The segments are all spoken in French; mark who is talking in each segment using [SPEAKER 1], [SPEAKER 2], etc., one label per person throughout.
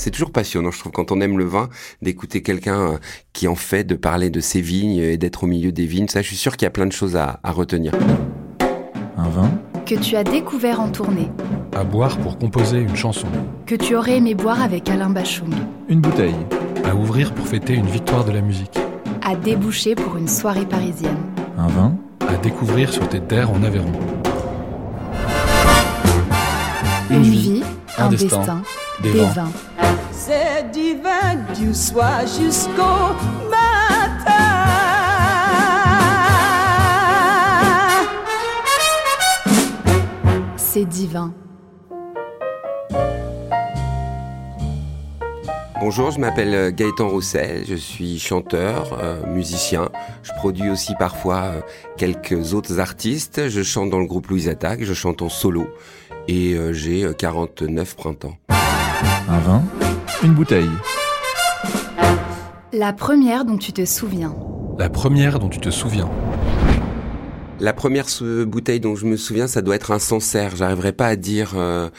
[SPEAKER 1] C'est toujours passionnant, je trouve, quand on aime le vin, d'écouter quelqu'un euh, qui en fait, de parler de ses vignes et d'être au milieu des vignes. Ça, je suis sûr qu'il y a plein de choses à, à retenir.
[SPEAKER 2] Un vin
[SPEAKER 3] que tu as découvert en tournée,
[SPEAKER 2] à boire pour composer une chanson.
[SPEAKER 3] que tu aurais aimé boire avec Alain Bachung,
[SPEAKER 2] Une bouteille à ouvrir pour fêter une victoire de la musique.
[SPEAKER 3] à déboucher pour une soirée parisienne.
[SPEAKER 2] Un vin à découvrir sur tes terres en Aveyron.
[SPEAKER 3] Une, vie,
[SPEAKER 2] un
[SPEAKER 3] un,
[SPEAKER 2] destin,
[SPEAKER 3] destin,
[SPEAKER 2] des
[SPEAKER 3] des,
[SPEAKER 2] vins.
[SPEAKER 3] vins.
[SPEAKER 4] C'est divin du soir jusqu'au matin.
[SPEAKER 3] C'est divin.
[SPEAKER 1] Bonjour, je m'appelle euh, Gaëtan Rousset, je suis chanteur, euh, musicien. Je produis aussi parfois euh, quelques autres artistes. Je chante dans le groupe Louise Attaque, je chante en solo et euh, j'ai euh, 49 printemps.
[SPEAKER 2] Un vin, une bouteille.
[SPEAKER 3] La première dont tu te souviens.
[SPEAKER 2] La première dont tu te souviens.
[SPEAKER 1] La première bouteille dont je me souviens, ça doit être un Sancerre. J'arriverai pas à dire euh,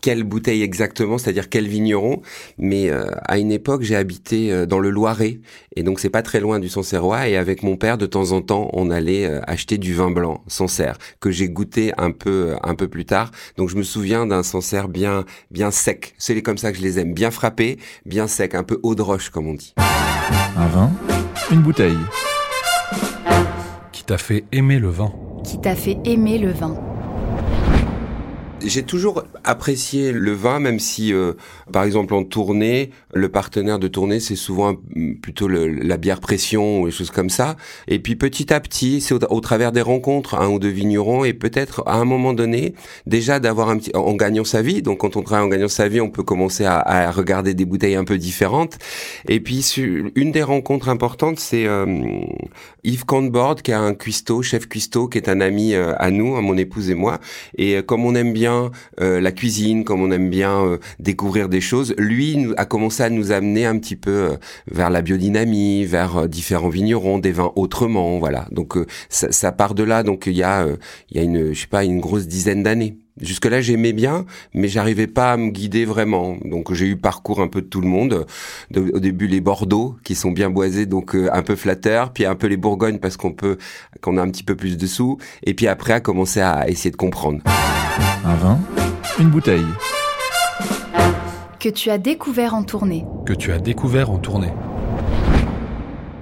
[SPEAKER 1] quelle bouteille exactement, c'est-à-dire quel vigneron, mais euh, à une époque, j'ai habité euh, dans le Loiret, et donc c'est pas très loin du Sancerrois, et avec mon père, de temps en temps, on allait euh, acheter du vin blanc Sancerre, que j'ai goûté un peu un peu plus tard. Donc je me souviens d'un Sancerre bien bien sec. C'est comme ça que je les aime, bien frappé, bien sec, un peu eau de roche comme on dit.
[SPEAKER 2] Un vin, une bouteille. Qui t'a fait aimer le vin.
[SPEAKER 3] Qui t'a fait aimer le vin.
[SPEAKER 1] J'ai toujours apprécié le vin, même si, euh, par exemple, en tournée, le partenaire de tournée, c'est souvent plutôt le- la bière pression ou des choses comme ça. Et puis petit à petit, c'est au, au travers des rencontres, un ou deux vignerons, et peut-être à un moment donné, déjà d'avoir un petit, en gagnant sa vie. Donc quand on travaille en gagnant sa vie, on peut commencer à, à regarder des bouteilles un peu différentes. Et puis une des rencontres importantes, c'est euh, Yves Cantbord, qui est un cuistot, chef cuistot, qui est un ami euh, à nous, à mon épouse et moi. Et euh, comme on aime bien euh, la cuisine, comme on aime bien euh, découvrir des choses, lui a commencé à nous amener un petit peu euh, vers la biodynamie, vers différents vignerons, des vins autrement, voilà. Donc ça, part de là. Donc il y a, il y a une, je sais pas, une grosse dizaine d'années. Jusque-là, j'aimais bien, mais j'arrivais pas à me guider vraiment. Donc, j'ai eu parcours un peu de tout le monde. De- au début, les Bordeaux, qui sont bien boisés, donc un peu flatteurs. Puis un peu les Bourgognes, parce qu'on peut, qu'on a un petit peu plus de sous. Et puis après, à commencer à essayer de comprendre.
[SPEAKER 2] Un vin, une bouteille.
[SPEAKER 3] Que tu as découvert en tournée.
[SPEAKER 2] Que tu as découvert en tournée.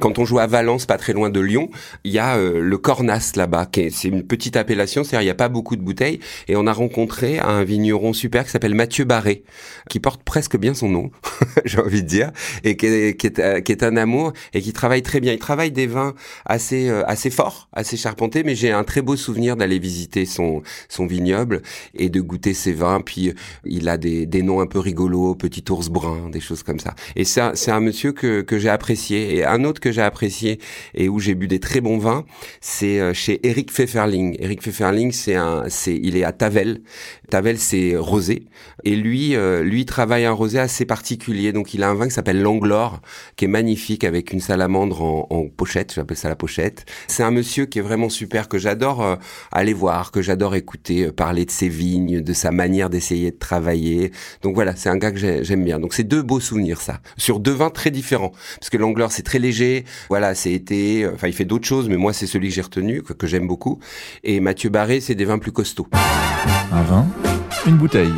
[SPEAKER 1] Quand on joue à Valence, pas très loin de Lyon, il y a euh, le Cornas là-bas, c'est une petite appellation, c'est-à-dire il n'y a pas beaucoup de bouteilles, et on a rencontré un vigneron super qui s'appelle Mathieu Barré, qui porte presque bien son nom, j'ai envie de dire, et qui est, qui, est, euh, qui est un amour, et qui travaille très bien. Il travaille des vins assez euh, assez forts, assez charpentés, mais j'ai un très beau souvenir d'aller visiter son son vignoble et de goûter ses vins. Puis euh, il a des, des noms un peu rigolos, Petit ours brun, des choses comme ça. Et c'est un, un monsieur que, que j'ai apprécié. Et un autre que j'ai apprécié et où j'ai bu des très bons vins, c'est euh, chez Eric Pfefferling. Eric Pfefferling, c'est un, c'est, il est à Tavel. Tavel, c'est rosé. Et lui, euh, lui travaille un rosé assez particulier. Donc il a un vin qui s'appelle Langlore, qui est magnifique avec une salamandre en, en pochette. J'appelle ça la pochette. C'est un monsieur qui est vraiment super, que j'adore euh, aller voir, que j'adore écouter, euh, parler de ses vignes, de sa manière d'essayer de travailler. Donc voilà, c'est un gars que j'ai- j'aime bien. Donc c'est deux beaux souvenirs, ça. Sur deux vins très différents. Parce que Langlore, c'est très léger. Voilà, c'est été, enfin, il fait d'autres choses, mais moi, c'est celui que j'ai retenu, que, que j'aime beaucoup. Et Mathieu Barré, c'est des vins plus costauds.
[SPEAKER 2] Un vin, une bouteille.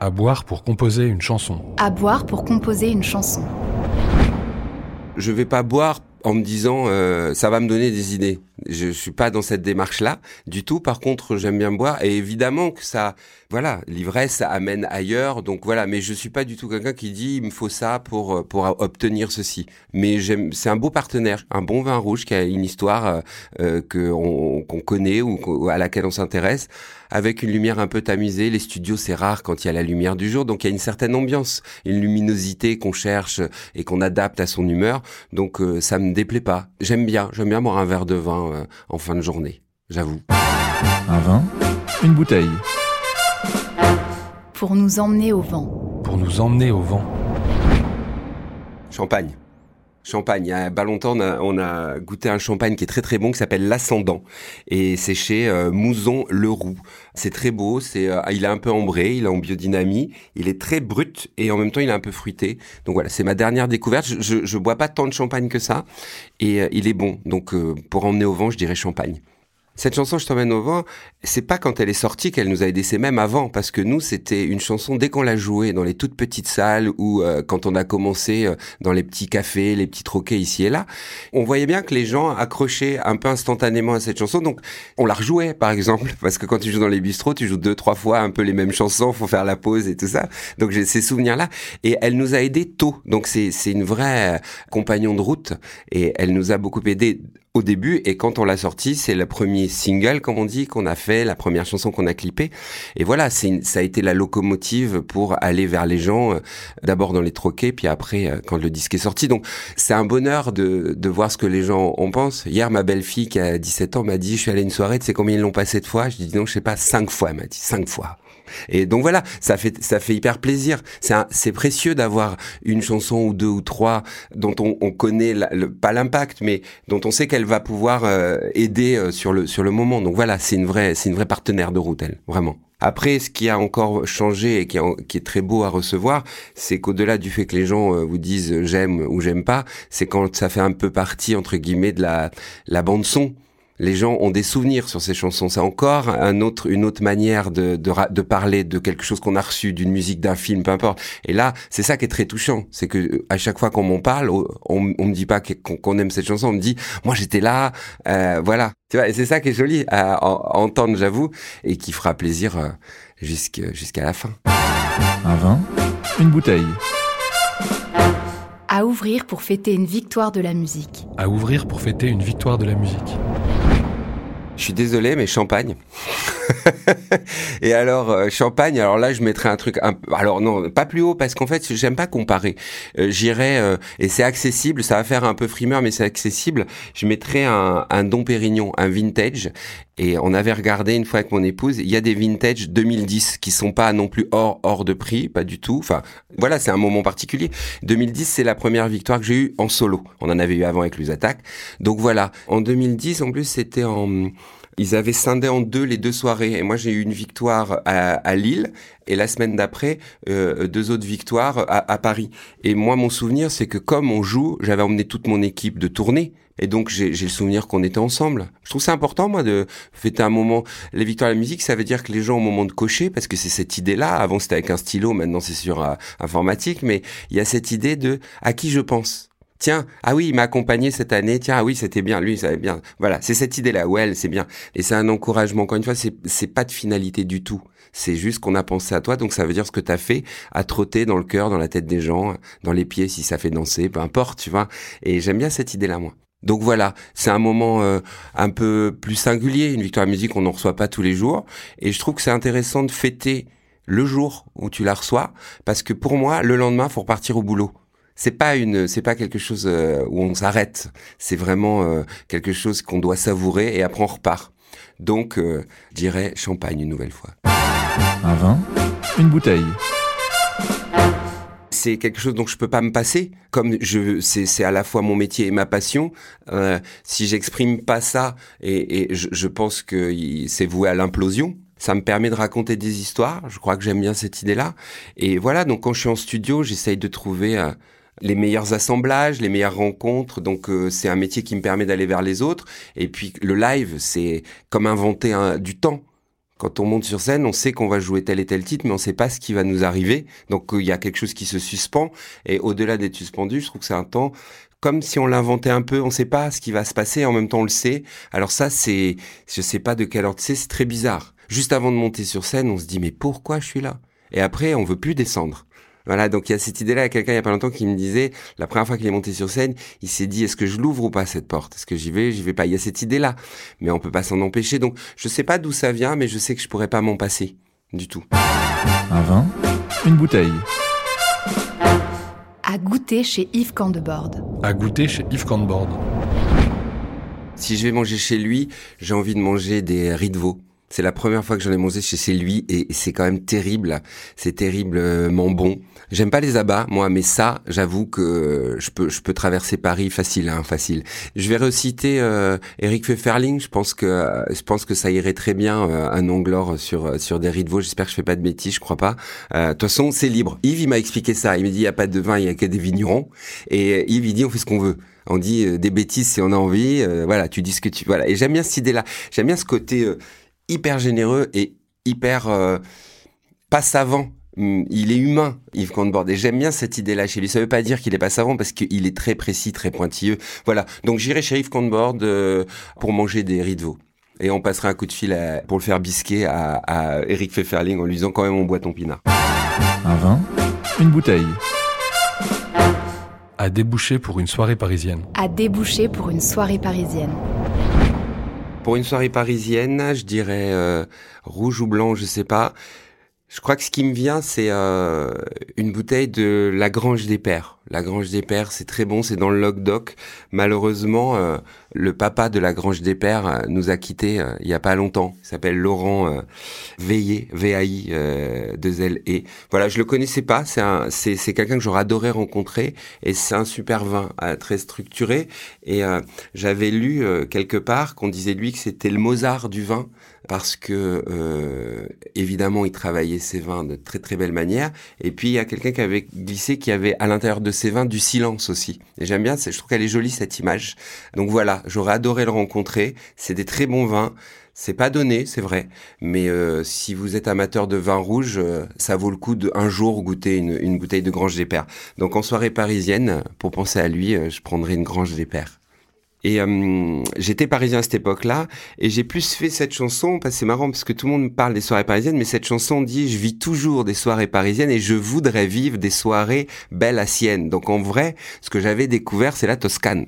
[SPEAKER 2] À boire pour composer une chanson.
[SPEAKER 3] À boire pour composer une chanson.
[SPEAKER 1] Je vais pas boire en me disant euh, ça va me donner des idées. Je suis pas dans cette démarche-là du tout. Par contre, j'aime bien boire et évidemment que ça, voilà, l'ivresse ça amène ailleurs. Donc voilà, mais je suis pas du tout quelqu'un qui dit il me faut ça pour pour obtenir ceci. Mais j'aime, c'est un beau partenaire, un bon vin rouge qui a une histoire euh, euh que qu'on connaît ou à laquelle on s'intéresse, avec une lumière un peu tamisée. Les studios, c'est rare quand il y a la lumière du jour, donc il y a une certaine ambiance, une luminosité qu'on cherche et qu'on adapte à son humeur. Donc euh, ça me déplaît pas. J'aime bien, j'aime bien boire un verre de vin euh, en fin de journée, j'avoue.
[SPEAKER 5] Un vin, une bouteille.
[SPEAKER 3] Pour nous emmener au vent.
[SPEAKER 2] Pour nous emmener au vent.
[SPEAKER 1] Champagne. Champagne. Il y a pas longtemps, on a, goûté un champagne qui est très très bon, qui s'appelle l'Ascendant. Et c'est chez euh, Mouzon Leroux. C'est très beau, c'est, euh, il est un peu ambré, il est en biodynamie, il est très brut et en même temps il est un peu fruité. Donc voilà, c'est ma dernière découverte. Je, je, bois pas tant de champagne que ça et euh, il est bon. Donc pour emmener au vent, je dirais champagne. Cette chanson, Je t'emmène au vent, c'est pas quand elle est sortie qu'elle nous a aidé, c'est même avant, parce que nous, c'était une chanson, dès qu'on l'a jouée dans les toutes petites salles ou euh, quand on a commencé euh, dans les petits cafés, les petits troquets ici et là, on voyait bien que les gens accrochaient un peu instantanément à cette chanson, donc on la rejouait, par exemple, parce que quand tu joues dans les bistrots, tu joues deux, trois fois un peu les mêmes chansons, faut faire la pause et tout ça. Donc j'ai ces souvenirs-là, et elle nous a aidés tôt, donc c'est une vraie compagnon de route, et elle nous a beaucoup aidés au début et quand on l'a sorti, c'est le premier single, comme on dit, qu'on a fait, la première chanson qu'on a clippée. Et voilà, c'est ça a été la locomotive pour aller vers les gens, euh, d'abord dans les troquets, puis après euh, quand le disque est sorti. Donc c'est un bonheur de, de voir ce que les gens en pensent. Hier, ma belle-fille qui a 17 ans m'a dit, je suis allé à une soirée, tu sais combien ils l'ont passé de fois? Je dis non, je sais pas, cinq fois, elle m'a dit, cinq fois. Et donc voilà, ça fait ça fait hyper plaisir. C'est précieux d'avoir une chanson ou deux ou trois dont on, on connaît le, pas l'impact, mais dont on sait qu'elle va pouvoir euh, aider euh, sur le sur le moment. Donc voilà, c'est une vraie c'est une vraie partenaire de route, elle, vraiment. Après, ce qui a encore changé et qui, qui est très beau à recevoir, c'est qu'au-delà du fait que les gens euh, vous disent j'aime ou j'aime pas, c'est quand ça fait un peu partie entre guillemets de la la bande son les gens ont des souvenirs sur ces chansons. C'est encore un autre, une autre manière de, de, de parler de quelque chose qu'on a reçu, d'une musique, d'un film, peu importe. Et là, c'est ça qui est très touchant. C'est que à chaque fois qu'on m'en parle, on, on me dit pas qu'on aime cette chanson, on me dit, moi j'étais là, euh, voilà. Tu vois, et c'est ça qui est joli à, entendre, j'avoue, et qui fera plaisir euh, jusqu'à la fin.
[SPEAKER 5] Un vin, une bouteille.
[SPEAKER 3] À ouvrir pour fêter une victoire de la musique.
[SPEAKER 2] À ouvrir pour fêter une victoire de la musique.
[SPEAKER 1] Je suis désolé, mais champagne. et alors euh, champagne, alors là je mettrais un truc, alors non, pas plus haut parce qu'en fait j'aime pas comparer. Euh, J'irais euh, et c'est accessible, ça va faire un peu frimeur, mais c'est accessible. Je mettrais un, un Dom Pérignon, un vintage. Et on avait regardé une fois avec mon épouse, il y a des vintage 2010 qui sont pas non plus hors hors de prix, pas du tout. Enfin voilà, c'est un moment particulier. 2010 c'est la première victoire que j'ai eue en solo. On en avait eu avant avec les attaques. Donc voilà, en 2010 en plus c'était en ils avaient scindé en deux les deux soirées. Et moi, j'ai eu une victoire à, Lille et la semaine d'après, euh, deux autres victoires à, Paris. Et moi, mon souvenir, c'est que comme on joue, j'avais emmené toute mon équipe de tournée. Et donc, j'ai le souvenir qu'on était ensemble. Je trouve ça important, moi, de fêter un moment. Les victoires à la musique, ça veut dire que les gens, au moment de cocher, parce que c'est cette idée-là, avant c'était avec un stylo, maintenant c'est sur euh, informatique, mais il y a cette idée de à qui je pense? Tiens, ah oui, il m'a accompagné cette année, tiens, ah oui, c'était bien, lui, ça va bien. Voilà, c'est cette idée-là, ouais, c'est bien. Et c'est un encouragement. Encore une fois, c'est, c'est pas de finalité du tout. C'est juste qu'on a pensé à toi, donc ça veut dire ce que tu as fait, à trotter dans le cœur, dans la tête des gens, dans les pieds si ça fait danser, peu importe, tu vois. Et j'aime bien cette idée-là, moi. Donc voilà, c'est un moment euh, un peu plus singulier, une victoire à musique, on n'en reçoit pas tous les jours. Et je trouve que c'est intéressant de fêter le jour où tu la reçois, parce que pour moi, le lendemain, faut repartir au boulot c'est pas une, c'est pas quelque chose euh, où on s'arrête. C'est vraiment euh, quelque chose qu'on doit savourer et après on repart. Donc, euh, je dirais champagne une nouvelle fois.
[SPEAKER 5] Un vin, une bouteille.
[SPEAKER 1] C'est quelque chose dont je peux pas me passer. Comme je, c'est à la fois mon métier et ma passion. si j'exprime pas ça, et, et je, je pense que c'est voué à l'implosion ça me permet de raconter des histoires. Je crois que j'aime bien cette idée-là. Et voilà, donc quand je suis en studio, j'essaye de trouver les meilleurs assemblages, les meilleures rencontres. Donc euh, c'est un métier qui me permet d'aller vers les autres. Et puis le live, c'est comme inventer un, du temps. Quand on monte sur scène, on sait qu'on va jouer tel et tel titre, mais on sait pas ce qui va nous arriver. Donc euh, il y a quelque chose qui se suspend. Et au-delà d'être suspendu, je trouve que c'est un temps comme si on l'inventait un peu, on sait pas ce qui va se passer, en même temps on le sait. Alors ça, c'est, je sais pas de quelle ordre c'est, c'est très bizarre. Juste avant de monter sur scène, on se dit mais pourquoi je suis là? Et après, on veut plus descendre. Voilà, donc il y a cette idée-là. Il y a quelqu'un il y a pas longtemps qui me disait, la première fois qu'il est monté sur scène, il s'est dit, est-ce que je l'ouvre ou pas cette porte? Est-ce que j'y vais? J'y vais pas. Il y a cette idée-là, mais on peut pas s'en empêcher. Donc je sais pas d'où ça vient, mais je sais que je pourrais pas m'en passer du tout.
[SPEAKER 5] Un vin, une bouteille.
[SPEAKER 3] À goûter chez Yves Candebord.
[SPEAKER 2] À goûter chez Yves Candebord.
[SPEAKER 1] Si je vais manger chez lui, j'ai envie de manger des riz de veau. C'est la première fois que j'en ai mangé chez lui et c'est quand même terrible. C'est terriblement bon. J'aime pas les abats, moi, mais ça, j'avoue que je peux, je peux traverser Paris facile, hein, facile. Je vais reciter euh, Eric Pfefferling. Je pense que, je pense que ça irait très bien euh, un anglore sur sur des riz de veau. J'espère que je fais pas de bêtises, je crois pas. Euh, De toute façon, c'est libre. Yves, il m'a expliqué ça. Il me dit, il y a pas de vin, il y a que des vignerons. Et Yves, il dit, on fait ce qu'on veut. On dit euh, des bêtises si on a envie. euh, voilà, tu dis ce que tu. Voilà. Et j'aime bien cette idée-là. J'aime bien ce côté euh, hyper généreux et hyper euh, pas savant. Hum, Il est humain, Yves Candebord, et j'aime bien cette idée-là chez lui. Ça veut pas dire qu'il est pas savant, parce qu'il est très précis, très pointilleux. Voilà. Donc j'irai chez Yves Candebord euh, pour manger des riz de veau. Et on passera un coup de fil à- pour le faire bisquer à, à Eric Pfefferling en lui disant quand même on boit ton pinard.
[SPEAKER 5] Un vin, une bouteille.
[SPEAKER 2] À déboucher pour une soirée parisienne.
[SPEAKER 3] À déboucher pour une soirée parisienne.
[SPEAKER 1] Pour une soirée parisienne, je dirais euh, rouge ou blanc, je sais pas. Je crois que ce qui me vient, c'est euh, une bouteille de la Grange des Pères. La Grange des Pères, c'est très bon, c'est dans le Languedoc. Malheureusement, euh, le papa de la Grange des Pères euh, nous a quittés euh, il y a pas longtemps. Il s'appelle Laurent Veillé, V-A-I, euh, deux L E. Voilà, je le connaissais pas. C'est un, c'est, c'est quelqu'un que j'aurais adoré rencontrer. Et c'est un super vin, très structuré. Et j'avais lu quelque part qu'on disait lui que c'était le Mozart du vin parce que évidemment il travaillait ses vins de très très belle manière et puis il y a quelqu'un qui avait glissé qui avait à l'intérieur de ses vins du silence aussi. Et j'aime bien je trouve qu'elle est jolie cette image. Donc voilà j'aurais adoré le rencontrer. C'est des très bons vins. C'est pas donné, c'est vrai, mais euh, si vous êtes amateur de vin rouge, euh, ça vaut le coup de un jour goûter une, une bouteille de Grange des Pères. Donc en soirée parisienne, pour penser à lui, euh, je prendrai une Grange des Pères. Et euh, j'étais parisien à cette époque-là, et j'ai plus fait cette chanson, parce que c'est marrant, parce que tout le monde parle des soirées parisiennes, mais cette chanson dit « Je vis toujours des soirées parisiennes, et je voudrais vivre des soirées belles à Sienne ». Donc en vrai, ce que j'avais découvert, c'est la Toscane.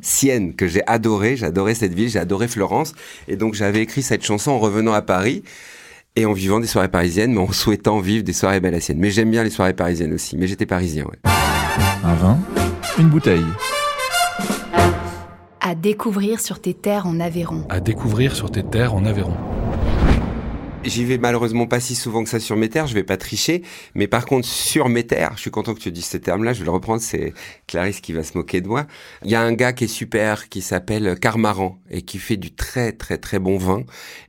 [SPEAKER 1] Sienne, que j'ai adoré, j'adorais cette ville, j'ai adoré Florence, et donc j'avais écrit cette chanson en revenant à Paris, et en vivant des soirées parisiennes, mais en souhaitant vivre des soirées belles à Sienne. Mais j'aime bien les soirées parisiennes aussi, mais j'étais parisien, ouais.
[SPEAKER 5] Un vin, une bouteille.
[SPEAKER 3] À découvrir sur tes terres en Aveyron.
[SPEAKER 2] À découvrir sur tes terres en Aveyron.
[SPEAKER 1] J'y vais malheureusement pas si souvent que ça sur mes terres, je vais pas tricher, mais par contre sur mes terres, je suis content que tu dises ce terme-là, je vais le reprendre, c'est Clarisse qui va se moquer de moi. Il y a un gars qui est super, qui s'appelle Carmaran, et qui fait du très très très bon vin,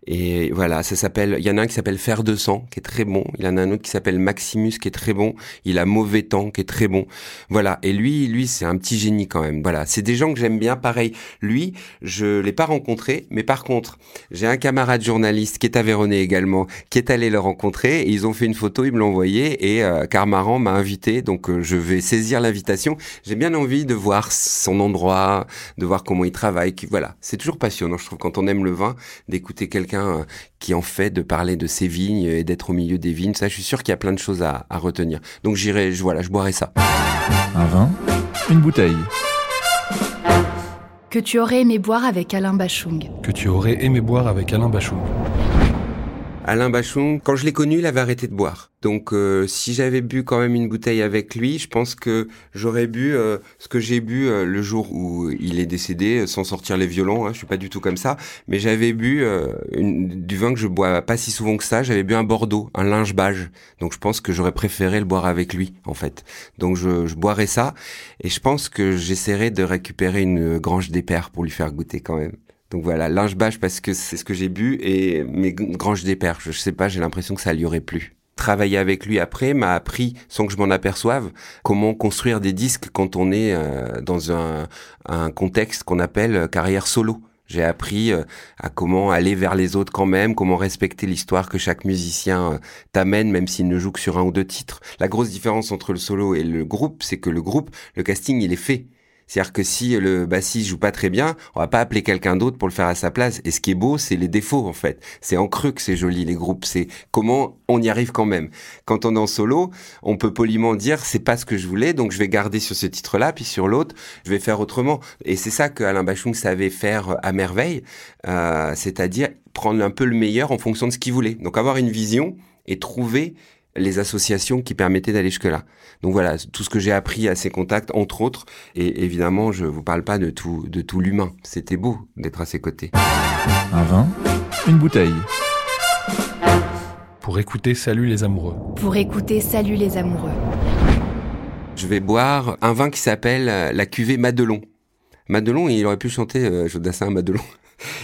[SPEAKER 1] et voilà, ça s'appelle, il y en a un qui s'appelle Fer de sang, qui est très bon, il y en a un autre qui s'appelle Maximus, qui est très bon, il a Mauvais Temps, qui est très bon, voilà, et lui, lui c'est un petit génie quand même, voilà, c'est des gens que j'aime bien, pareil, lui, je l'ai pas rencontré, mais par contre, j'ai un camarade journaliste qui est aveyronais également, qui est allé le rencontrer et ils ont fait une photo, ils me l'ont envoyé et euh, Carmaran m'a invité, donc euh, je vais saisir l'invitation. J'ai bien envie de voir son endroit, de voir comment il travaille. Qui, voilà, c'est toujours passionnant, je trouve, quand on aime le vin, d'écouter quelqu'un euh, qui en fait, de parler de ses vignes et d'être au milieu des vignes. Ça, je suis sûr qu'il y a plein de choses à, à retenir. Donc j'irai, je, voilà, je boirai ça.
[SPEAKER 5] Un vin, une bouteille.
[SPEAKER 3] Que tu aurais aimé boire avec Alain Bachung?
[SPEAKER 2] Que tu aurais aimé boire avec Alain Bachung?
[SPEAKER 1] Alain Bachung, quand je l'ai connu, il avait arrêté de boire. Donc, euh, si j'avais bu quand même une bouteille avec lui, je pense que j'aurais bu euh, ce que j'ai bu euh, le jour où il est décédé, euh, sans sortir les violons. Hein, je suis pas du tout comme ça, mais j'avais bu euh, du vin que je bois pas si souvent que ça. J'avais bu un Bordeaux, un linge bage. Donc, je pense que j'aurais préféré le boire avec lui, en fait. Donc, je, je boirais ça, et je pense que j'essaierai de récupérer une grange des pour lui faire goûter quand même. Donc voilà, linge bâche parce que c'est ce que j'ai bu et mes granges des perches, je sais pas, j'ai l'impression que ça lui aurait plu. Travailler avec lui après m'a appris, sans que je m'en aperçoive, comment construire des disques quand on est euh, dans un, un contexte qu'on appelle euh, carrière solo. J'ai appris euh, à comment aller vers les autres quand même, comment respecter l'histoire que chaque musicien t'amène, même s'il ne joue que sur un ou deux titres. La grosse différence entre le solo et le groupe, c'est que le groupe, le casting, il est fait. C'est-à-dire que si le bassiste joue pas très bien, on va pas appeler quelqu'un d'autre pour le faire à sa place. Et ce qui est beau, c'est les défauts en fait. C'est en creux que c'est joli les groupes. C'est comment on y arrive quand même. Quand on est en solo, on peut poliment dire c'est pas ce que je voulais, donc je vais garder sur ce titre-là, puis sur l'autre, je vais faire autrement. Et c'est ça que Alain Bachung savait faire à merveille, euh, c'est-à-dire prendre un peu le meilleur en fonction de ce qu'il voulait. Donc avoir une vision et trouver les associations qui permettaient d'aller jusque-là. Donc voilà, tout ce que j'ai appris à ces contacts, entre autres, et évidemment, je vous parle pas de tout, de tout l'humain. C'était beau d'être à ses côtés.
[SPEAKER 5] Un vin, une bouteille.
[SPEAKER 2] Pour écouter Salut les amoureux.
[SPEAKER 3] Pour écouter Salut les amoureux.
[SPEAKER 1] Je vais boire un vin qui s'appelle la cuvée Madelon. Madelon, il aurait pu chanter euh, Jodassin Madelon.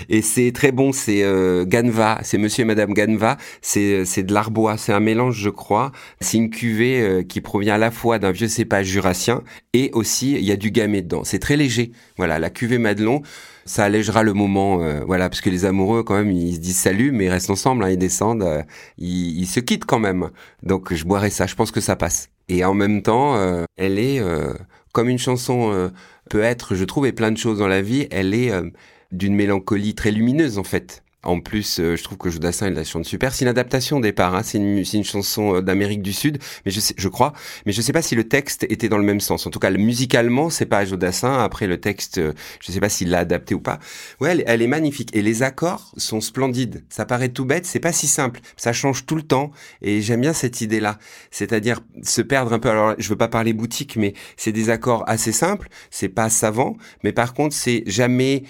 [SPEAKER 1] Et c'est très bon, c'est euh, Ganva, c'est Monsieur et Madame Ganva, c'est c'est de l'arbois, c'est un mélange, je crois. C'est une cuvée euh, qui provient à la fois d'un vieux cépage jurassien et aussi il y a du gamay dedans. C'est très léger. Voilà, la cuvée Madelon, ça allégera le moment. euh, voilà, parce que les amoureux quand même, ils se disent salut, mais ils restent ensemble, hein, ils descendent, euh, ils, ils se quittent quand même. Donc je boirai ça, je pense que ça passe. Et en même temps, euh, elle est euh, comme une chanson euh, peut être, je trouve, et plein de choses dans la vie, elle est euh, d'une mélancolie très lumineuse en fait. En plus, euh, je trouve que Jodassin il la chante super. C'est une adaptation au départ. Hein. C'est une, chanson euh, d'Amérique du Sud, mais je, sais, je crois. Mais je sais pas si le texte était dans le même sens. En tout cas, le- musicalement, c'est pas Jodassin. Après, le texte, euh, je sais pas s'il l'a adapté ou pas. Ouais, elle, elle est magnifique. Et les accords sont splendides. Ça paraît tout bête, c'est pas si simple. Ça change tout le temps. Et j'aime bien cette idée-là. C'est-à-dire se perdre un peu. Alors, je veux pas parler boutique, mais c'est des accords assez simples. C'est pas savant. Mais par contre, c'est jamais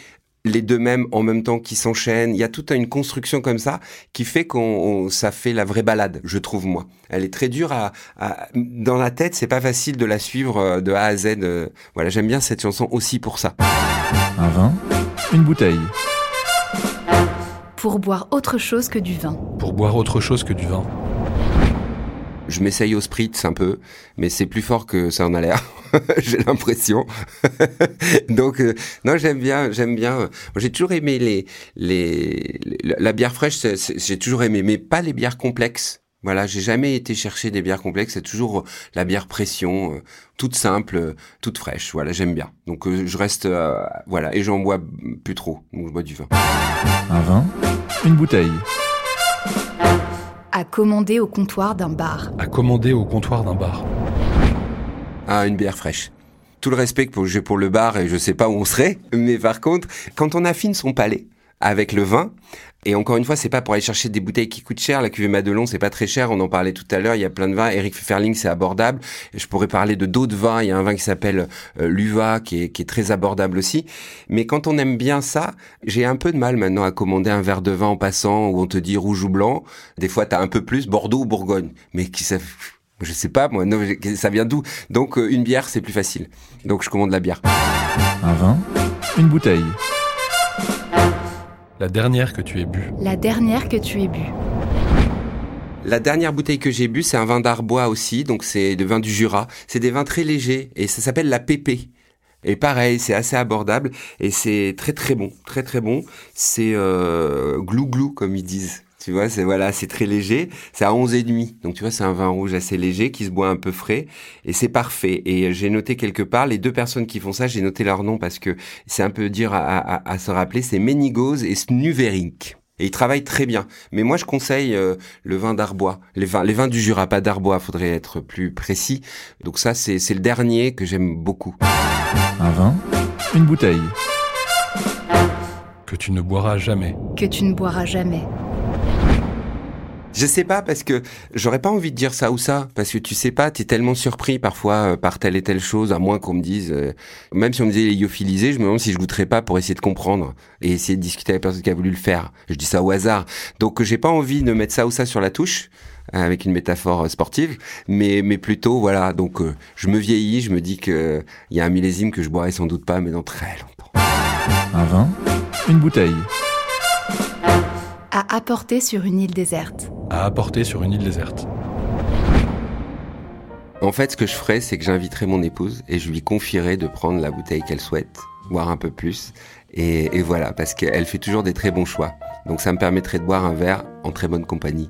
[SPEAKER 1] les deux mêmes en même temps qui s'enchaînent. Il y a toute une construction comme ça qui fait qu'on on- ça fait la vraie balade, je trouve moi. Elle est très dure à, à- dans la tête, c'est pas facile de la suivre euh, de A à Z. euh. Voilà, j'aime bien cette chanson aussi pour ça.
[SPEAKER 5] Un vin, une bouteille.
[SPEAKER 3] Pour boire autre chose que du vin.
[SPEAKER 2] Pour boire autre chose que du vin.
[SPEAKER 1] Je m'essaye au spritz un peu, mais c'est plus fort que ça en a l'air. J'ai l'impression. Donc euh, non, j'aime bien, j'aime bien. J'ai toujours aimé les, les, la bière fraîche. J'ai toujours aimé, mais pas les bières complexes. Voilà, j'ai jamais été chercher des bières complexes. C'est toujours euh, la bière pression, euh, toute simple, toute fraîche. Voilà, j'aime bien. Donc je reste, voilà, et j'en bois plus trop. Donc je bois du vin.
[SPEAKER 5] Un vin, une bouteille.
[SPEAKER 3] À commander au comptoir d'un bar.
[SPEAKER 2] À commander au comptoir d'un bar.
[SPEAKER 1] Ah, une bière fraîche. Tout le respect que j'ai pour le bar et je sais pas où on serait, mais par contre, quand on affine son palais avec le vin, et encore une fois, c'est pas pour aller chercher des bouteilles qui coûtent cher. La cuvée Madelon, c'est pas très cher. On en parlait tout à l'heure. Il y a plein de vins. Eric Ferling, c'est abordable. Je pourrais parler de d'autres vins. Il y a un vin qui s'appelle euh, l'Uva, qui est, qui est très abordable aussi. Mais quand on aime bien ça, j'ai un peu de mal maintenant à commander un verre de vin en passant où on te dit rouge ou blanc. Des fois, t'as un peu plus Bordeaux ou Bourgogne. Mais qui ça, je sais pas, moi, non, ça vient d'où? Donc euh, une bière, c'est plus facile. Donc je commande la bière.
[SPEAKER 5] Un vin, une bouteille.
[SPEAKER 2] La dernière que tu aies bu.
[SPEAKER 3] La dernière que tu aies bu.
[SPEAKER 1] La dernière bouteille que j'ai bu, c'est un vin d'Arbois aussi, donc c'est le vin du Jura. C'est des vins très légers et ça s'appelle la pépé. Et pareil, c'est assez abordable et c'est très très bon, très très bon. C'est euh, glou glou comme ils disent. Tu vois, c'est voilà, c'est très léger. C'est à 11 et demi. Donc tu vois, c'est un vin rouge assez léger qui se boit un peu frais et c'est parfait. Et j'ai noté quelque part les deux personnes qui font ça, j'ai noté leur nom parce que c'est un peu dur à, à- à se rappeler. C'est Menigos et Snuverink. Et ils travaillent très bien. Mais moi, je conseille euh, le vin d'Arbois. Les vins, les vins du Jura, pas d'Arbois. Faudrait être plus précis. Donc ça, c'est c'est le dernier que j'aime beaucoup.
[SPEAKER 5] Un vin, une bouteille.
[SPEAKER 2] Que tu ne boiras jamais.
[SPEAKER 3] Que tu ne boiras jamais.
[SPEAKER 1] Je sais pas parce que j'aurais pas envie de dire ça ou ça parce que tu sais pas, t'es tellement surpris parfois euh, par telle et telle chose, à moins qu'on me dise, euh, même si on me disait lyophilisé, je me demande si je goûterais pas pour essayer de comprendre et essayer de discuter avec la personne qui a voulu le faire. Je dis ça au hasard, donc euh, j'ai pas envie de mettre ça ou ça sur la touche avec une métaphore sportive, mais mais plutôt voilà. Donc je me vieillis, je me dis que il y a un millésime que je boirai sans doute pas, mais dans très longtemps.
[SPEAKER 5] Un vin, une bouteille.
[SPEAKER 3] À apporter sur une île déserte.
[SPEAKER 2] À apporter sur une île déserte.
[SPEAKER 1] En fait, ce que je ferais, c'est que j'inviterais mon épouse et je lui confierais de prendre la bouteille qu'elle souhaite, boire un peu plus. Et, et voilà, parce qu'elle fait toujours des très bons choix. Donc ça me permettrait de boire un verre en très bonne compagnie.